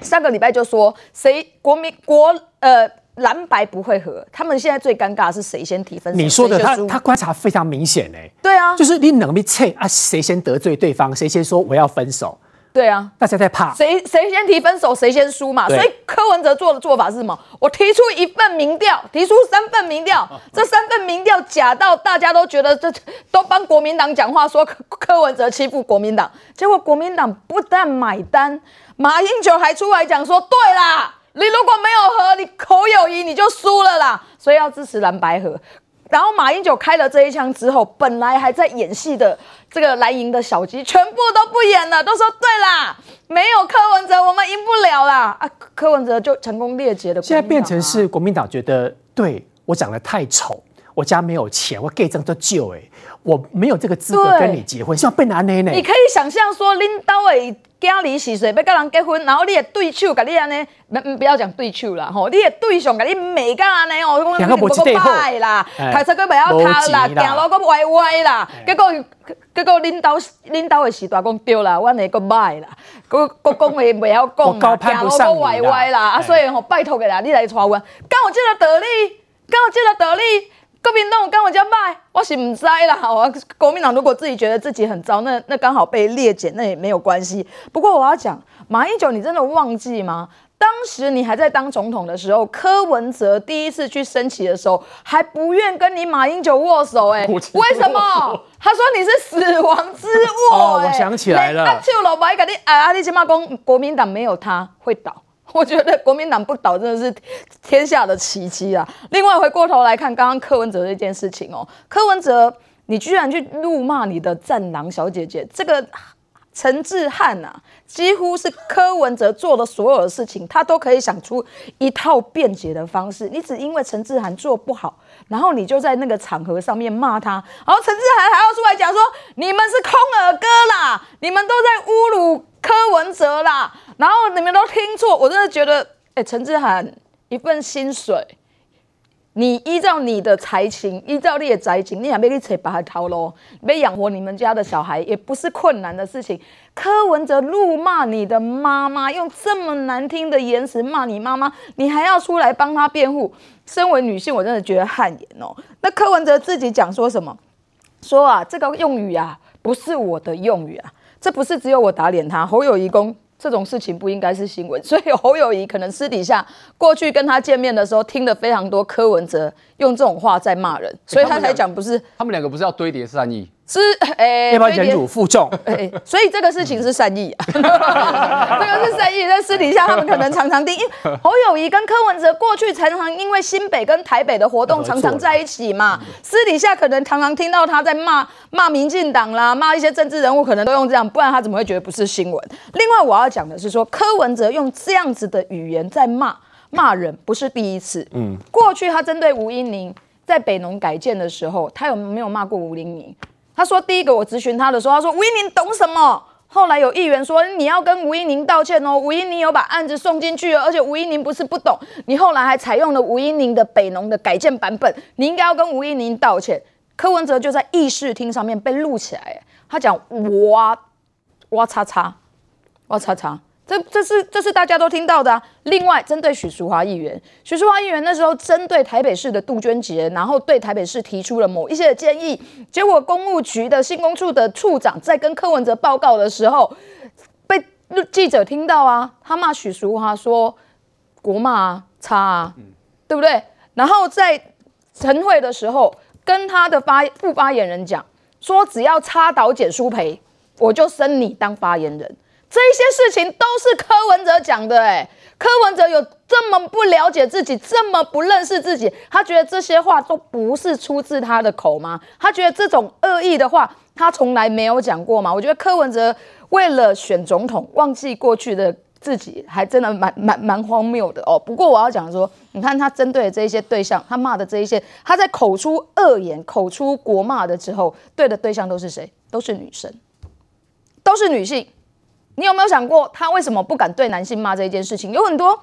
上个礼拜就说谁国民国呃蓝白不会合，他们现在最尴尬的是谁先提分手？你说的他他观察非常明显哎，对啊，就是你能力测啊，谁先得罪对方，谁先说我要分手。对啊，大家在怕谁谁先提分手，谁先输嘛。所以柯文哲做的做法是什么？我提出一份民调，提出三份民调，这三份民调假到大家都觉得这都帮国民党讲话，说柯文哲欺负国民党。结果国民党不但买单，马英九还出来讲说：对啦，你如果没有和，你口有谊你就输了啦。所以要支持蓝白合。然后马英九开了这一枪之后，本来还在演戏的这个蓝营的小鸡全部都不演了，都说对啦，没有柯文哲我们赢不了啦啊！柯文哲就成功列解了。现在变成是国民党觉得对我长得太丑，我家没有钱，我给这么多酒哎，我没有这个资格跟你结婚，像被拿捏呢？你可以想象说领导诶。家里是谁要跟人结婚，然后你的对手跟你安尼，不不要讲对手啦吼，你的对象跟你美干安尼哦，讲你不够歹啦，开车阁不要开啦，行路阁歪歪啦，结果结果领导领导的时代讲对啦，阮的阁歹啦，阁阁讲话不要讲啦，行路阁歪歪啦，啊所以吼拜托个啦，你来带阮，敢有这个道理？敢有这个道理？国民党跟我家卖，我是唔知啦。我国民党如果自己觉得自己很糟，那那刚好被列检，那也没有关系。不过我要讲，马英九，你真的忘记吗？当时你还在当总统的时候，柯文哲第一次去升旗的时候，还不愿跟你马英九握手、欸，哎，为什么？他说你是死亡之握、欸。哦，我想起来了。啊，就老白跟你啊，阿里起码讲国民党没有他会倒。我觉得国民党不倒真的是天下的奇迹啊！另外回过头来看刚刚柯文哲这件事情哦，柯文哲你居然去怒骂你的战狼小姐姐，这个陈志汉呐，几乎是柯文哲做的所有的事情，他都可以想出一套辩解的方式。你只因为陈志涵做不好，然后你就在那个场合上面骂他，然后陈志涵还要出来讲说你们是空耳哥啦，你们都在侮辱柯文哲啦。然后你们都听错，我真的觉得，哎，陈志涵一份薪水，你依照你的才情，依照你的才情，你想要去扯白头喽，要养活你们家的小孩，也不是困难的事情。柯文哲怒骂你的妈妈，用这么难听的言辞骂你妈妈，你还要出来帮他辩护？身为女性，我真的觉得汗颜哦。那柯文哲自己讲说什么？说啊，这个用语啊，不是我的用语啊，这不是只有我打脸他，侯友谊公。这种事情不应该是新闻，所以侯友谊可能私底下过去跟他见面的时候，听了非常多柯文哲用这种话在骂人，所以他才讲不是他们两个不是要堆叠善意。是，哎，要不要忍辱负重？哎，所以这个事情是善意啊，这个是善意。在私底下，他们可能常常听，因为侯友谊跟柯文哲过去常常因为新北跟台北的活动常常在一起嘛，私底下可能常常听到他在骂骂民进党啦，骂一些政治人物，可能都用这样，不然他怎么会觉得不是新闻？另外，我要讲的是说，柯文哲用这样子的语言在骂骂人，不是第一次。嗯，过去他针对吴英宁在北农改建的时候，他有没有骂过吴音宁？他说：“第一个我咨询他的时候，他说吴英宁懂什么？后来有议员说你要跟吴英宁道歉哦，吴英宁有把案子送进去，而且吴英宁不是不懂，你后来还采用了吴英宁的北农的改建版本，你应该要跟吴英宁道歉。”柯文哲就在议事厅上面被录起来，他讲哇哇叉叉哇叉叉。这这是这是大家都听到的啊。另外，针对许淑华议员，许淑华议员那时候针对台北市的杜鹃节，然后对台北市提出了某一些的建议，结果公务局的新工处的处长在跟柯文哲报告的时候，被记者听到啊，他骂许淑华说国骂啊差啊，对不对？然后在晨会的时候，跟他的发副发言人讲说，只要插导减舒培，我就升你当发言人。这些事情都是柯文哲讲的，哎，柯文哲有这么不了解自己，这么不认识自己，他觉得这些话都不是出自他的口吗？他觉得这种恶意的话，他从来没有讲过吗？我觉得柯文哲为了选总统，忘记过去的自己，还真的蛮蛮蛮荒谬的哦。不过我要讲说，你看他针对的这一些对象，他骂的这一些，他在口出恶言、口出国骂的之后，对的对象都是谁？都是女生，都是女性。你有没有想过，他为什么不敢对男性骂这一件事情？有很多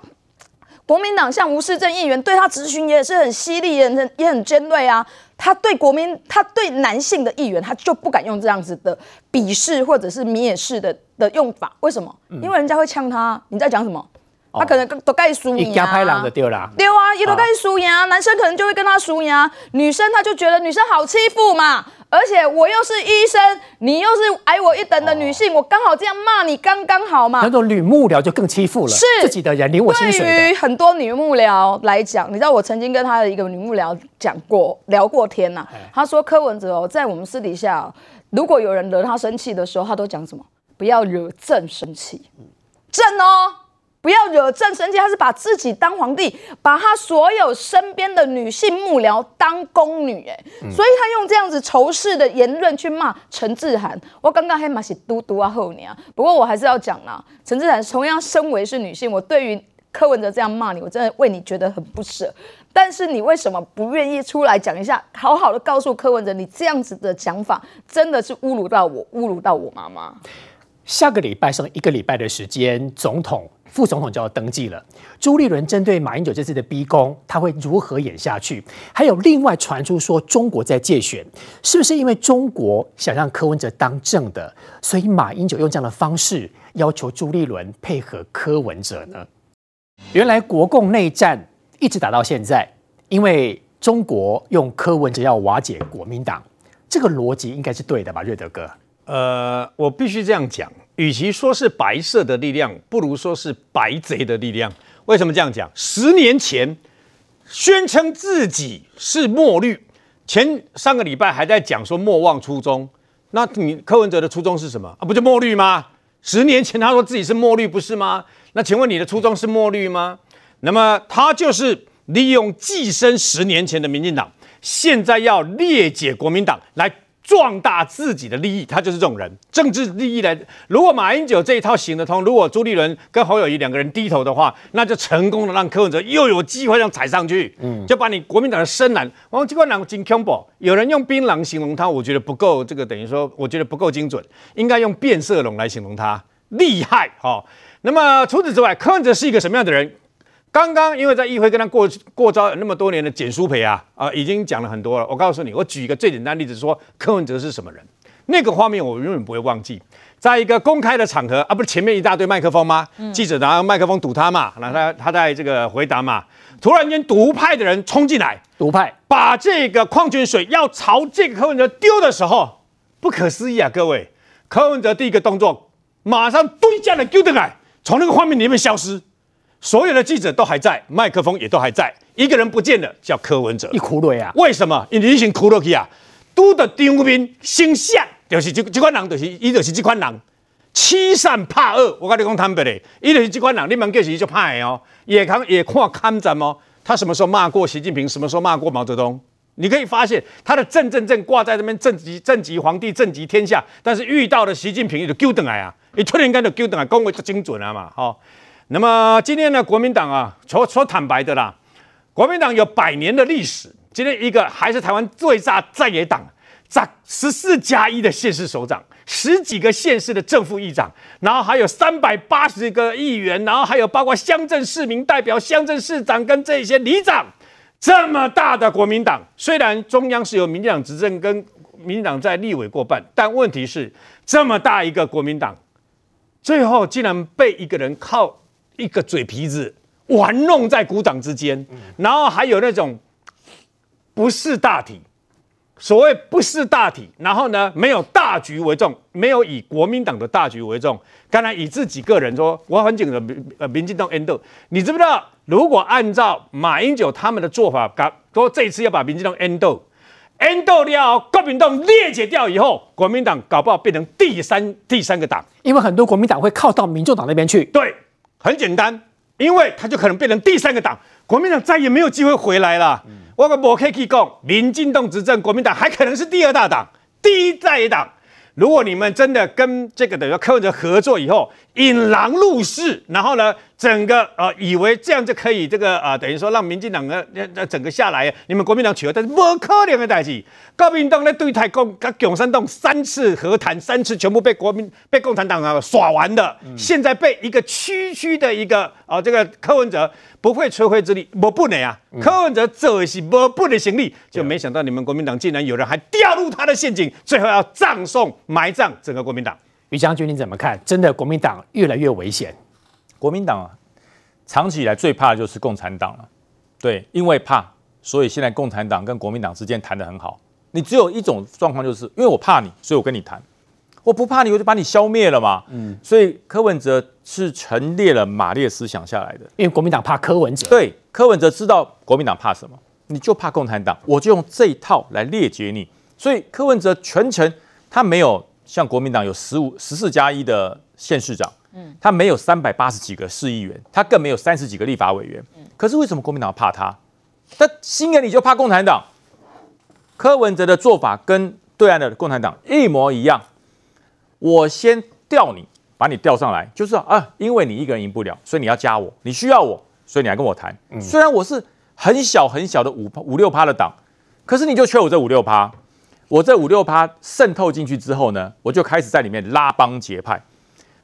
国民党像吴世正议员对他质询也是很犀利，也很也很尖锐啊。他对国民，他对男性的议员，他就不敢用这样子的鄙视或者是蔑视的的用法。为什么？因为人家会呛他。你在讲什么？他可能都该输赢啊，拍狼的丢啦，丢啊，也都该输赢啊。男生可能就会跟他输赢啊，女生他就觉得女生好欺负嘛。而且我又是医生，你又是矮我一等的女性，我刚好这样骂你刚刚好嘛。那种女幕僚就更欺负了，是自己的人领我薪水。对于很多女幕僚来讲，你知道我曾经跟他的一个女幕僚讲过聊过天呐、啊，他说柯文哲哦，在我们私底下，如果有人惹他生气的时候，他都讲什么？不要惹朕生气，朕哦。不要惹政生气，他是把自己当皇帝，把他所有身边的女性幕僚当宫女，哎、嗯，所以他用这样子仇视的言论去骂陈志涵。我刚刚还骂是嘟嘟啊后你啊，不过我还是要讲啦，陈志涵同样身为是女性，我对于柯文哲这样骂你，我真的为你觉得很不舍。但是你为什么不愿意出来讲一下，好好的告诉柯文哲，你这样子的讲法真的是侮辱到我，侮辱到我妈妈。下个礼拜剩一个礼拜的时间，总统。副总统就要登记了。朱立伦针对马英九这次的逼宫，他会如何演下去？还有另外传出说中国在借选，是不是因为中国想让柯文哲当正的，所以马英九用这样的方式要求朱立伦配合柯文哲呢？原来国共内战一直打到现在，因为中国用柯文哲要瓦解国民党，这个逻辑应该是对的吧？瑞德哥，呃，我必须这样讲。与其说是白色的力量，不如说是白贼的力量。为什么这样讲？十年前宣称自己是墨绿，前上个礼拜还在讲说莫忘初衷。那你柯文哲的初衷是什么啊？不就墨绿吗？十年前他说自己是墨绿，不是吗？那请问你的初衷是墨绿吗？那么他就是利用寄生十年前的民进党，现在要裂解国民党来。壮大自己的利益，他就是这种人。政治利益来，如果马英九这一套行得通，如果朱立伦跟侯友谊两个人低头的话，那就成功的让柯文哲又有机会让踩上去。嗯，就把你国民党的深蓝，王机关党金恐怖，有人用槟榔形容他，我觉得不够，这个等于说，我觉得不够精准，应该用变色龙来形容他厉害。哈、哦，那么除此之外，柯文哲是一个什么样的人？刚刚因为在议会跟他过过招那么多年的简书培啊啊，已经讲了很多了。我告诉你，我举一个最简单例子说，柯文哲是什么人？那个画面我永远不会忘记，在一个公开的场合啊，不是前面一大堆麦克风吗？嗯、记者拿麦克风堵他嘛，然后他他在这个回答嘛，突然间独派的人冲进来，独派把这个矿泉水要朝这个柯文哲丢的时候，不可思议啊，各位，柯文哲第一个动作马上蹲下来丢的来。从那个画面里面消失。所有的记者都还在，麦克风也都还在，一个人不见了，叫柯文哲。一哭了呀？为什么？因为你先哭落去啊！都的张面形象，就是这这款人，就是伊，就是这款人，欺善怕恶。我跟你讲坦白的，伊就是这款人，你们叫是就怕的哦，也看也看看战哦。他什么时候骂过习近平？什么时候骂过毛泽东？你可以发现，他的正正正挂在这边，正极正极皇帝，正极天下。但是遇到了习近平，就丢等来啊！你突然间就丢等来，讲话就精准了嘛，哦。那么今天呢，国民党啊，说说坦白的啦，国民党有百年的历史。今天一个还是台湾最大在野党，在十四加一的县市首长，十几个县市的正副议长，然后还有三百八十个议员，然后还有包括乡镇市民代表、乡镇市长跟这些里长，这么大的国民党，虽然中央是由民进党执政，跟民进党在立委过半，但问题是这么大一个国民党，最后竟然被一个人靠。一个嘴皮子玩弄在股掌之间，然后还有那种不是大体，所谓不是大体，然后呢，没有大局为重，没有以国民党的大局为重，刚才以自己个人说，我很紧的呃民进党 endo，你知不知道？如果按照马英九他们的做法，搞说这次要把民进党 endo，endo 掉，国民党裂解掉以后，国民党搞不好变成第三第三个党，因为很多国民党会靠到民众党那边去，对。很简单，因为他就可能变成第三个党，国民党再也没有机会回来了。我们不可以讲，民进党执政，国民党还可能是第二大党，第一大党。如果你们真的跟这个等于柯文哲合作以后，引狼入室，然后呢，整个呃以为这样就可以这个啊、呃，等于说让民进党呢呃整个下来，你们国民党取而代之，不可能的代志。国民党呢对台共跟共产党三次和谈，三次全部被国民被共产党啊耍完的，嗯、现在被一个区区的一个啊、呃、这个柯文哲。不会吹灰之力，我不能啊！柯文哲这是我不能行力，就没想到你们国民党竟然有人还掉入他的陷阱，最后要葬送埋葬整个国民党。于将军你怎么看？真的国民党越来越危险？国民党啊，长期以来最怕的就是共产党了。对，因为怕，所以现在共产党跟国民党之间谈得很好。你只有一种状况，就是因为我怕你，所以我跟你谈。我不怕你，我就把你消灭了嘛。嗯，所以柯文哲是陈列了马列思想下来的。因为国民党怕柯文哲。对，柯文哲知道国民党怕什么，你就怕共产党，我就用这一套来列解你。所以柯文哲全程他没有像国民党有十五、十四加一的县市长，嗯，他没有三百八十几个市议员，他更没有三十几个立法委员。嗯，可是为什么国民党怕他？他心眼里就怕共产党。柯文哲的做法跟对岸的共产党一模一样。我先调你，把你调上来，就是啊，因为你一个人赢不了，所以你要加我，你需要我，所以你来跟我谈。嗯、虽然我是很小很小的五五六趴的党，可是你就缺我这五六趴。我这五六趴渗透进去之后呢，我就开始在里面拉帮结派。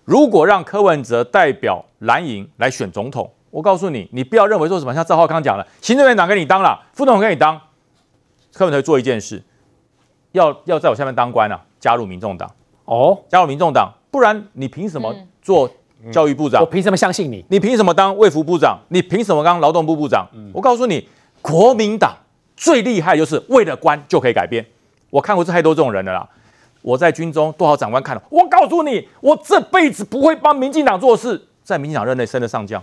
如果让柯文哲代表蓝营来选总统，我告诉你，你不要认为说什么像赵浩康讲的，行政院长给你当了，副总统给你当，柯文哲做一件事，要要在我下面当官啊，加入民众党。哦，加入民众党，不然你凭什么做教育部长？我凭什么相信你？你凭什么当卫福部长？你凭什么当劳动部部长？嗯、我告诉你，国民党最厉害就是为了官就可以改变。我看过太多这种人了啦。我在军中多少长官看了，我告诉你，我这辈子不会帮民进党做事，在民进党任内升了上将，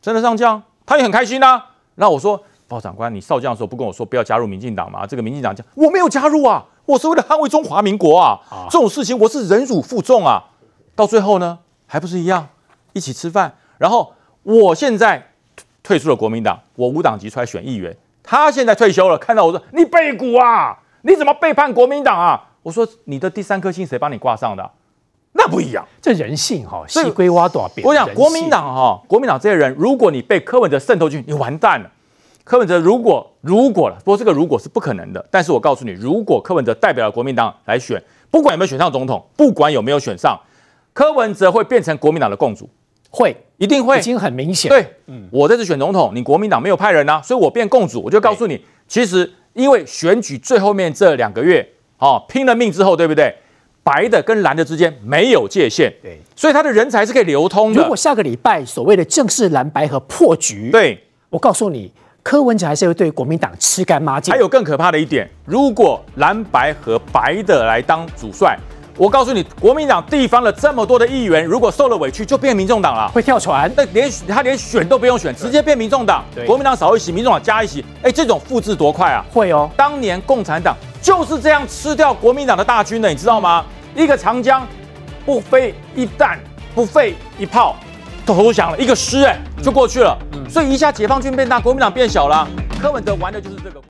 升了上将，他也很开心呐、啊。然后我说，报长官，你少将的时候不跟我说不要加入民进党吗？这个民进党讲我没有加入啊。我是为了捍卫中华民国啊！啊这种事情我是忍辱负重啊！到最后呢，还不是一样，一起吃饭。然后我现在退出了国民党，我无党籍出来选议员。他现在退休了，看到我说：“你背骨啊！你怎么背叛国民党啊？”我说：“你的第三颗星谁帮你挂上的？那不一样，这人性哈，西瓜挖大边。我想国民党哈，国民党这些人，如果你被柯文哲渗透进去，你完蛋了。”柯文哲如果如果了，不过这个如果是不可能的。但是我告诉你，如果柯文哲代表了国民党来选，不管有没有选上总统，不管有没有选上，柯文哲会变成国民党的共主，会一定会，已经很明显。对，嗯，我这次选总统，你国民党没有派人啊，所以我变共主，我就告诉你，其实因为选举最后面这两个月，哦，拼了命之后，对不对？白的跟蓝的之间没有界限，对，所以他的人才是可以流通的。如果下个礼拜所谓的正式蓝白和破局，对，我告诉你。柯文哲还是会对国民党吃干抹净。还有更可怕的一点，如果蓝白和白的来当主帅，我告诉你，国民党地方的这么多的议员，如果受了委屈，就变民众党了，会跳船。那连他连选都不用选，直接变民众党。国民党少一席，民众党加一席。哎，这种复制多快啊！会哦。当年共产党就是这样吃掉国民党的大军的，你知道吗？一个长江不飞一弹，不费一炮，投降了一个师，哎，就过去了。所以一下解放军变大，国民党变小了。柯文哲玩的就是这个。